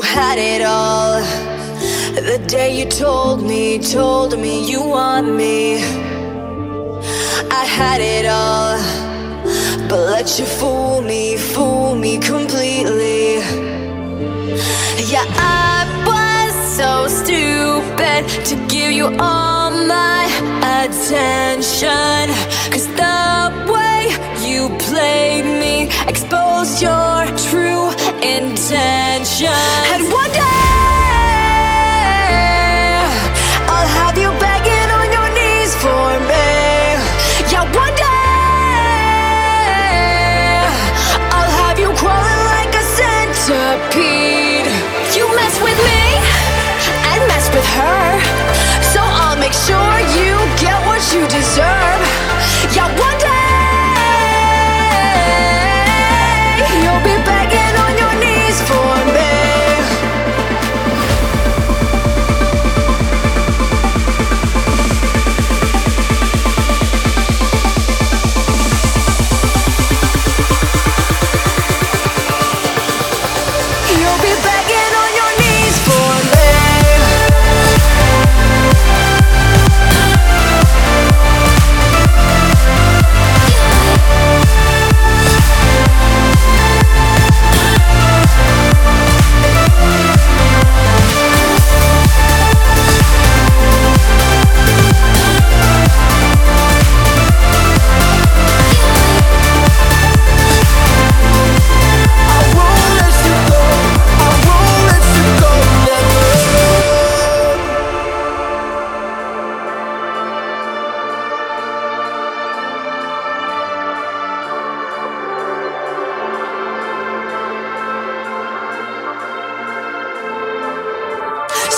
had it all. The day you told me, told me you want me. I had it all. But let you fool me, fool me completely. Yeah, I was so stupid to give you all my attention. Cause the way you played me exposed your true intention. And one day, I'll have you begging on your knees for me. Yeah, one day, I'll have you crawling like a centipede. You mess with me and mess with her.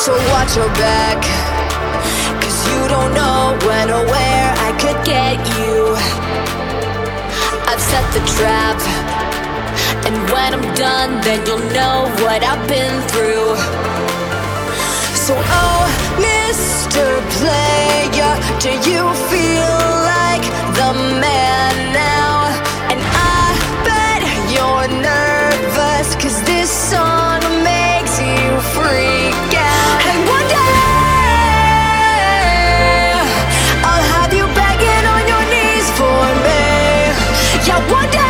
So watch your back. Cause you don't know when or where I could get you. I've set the trap. And when I'm done, then you'll know what I've been through. So, oh, Mr. Player, do you feel Yeah, what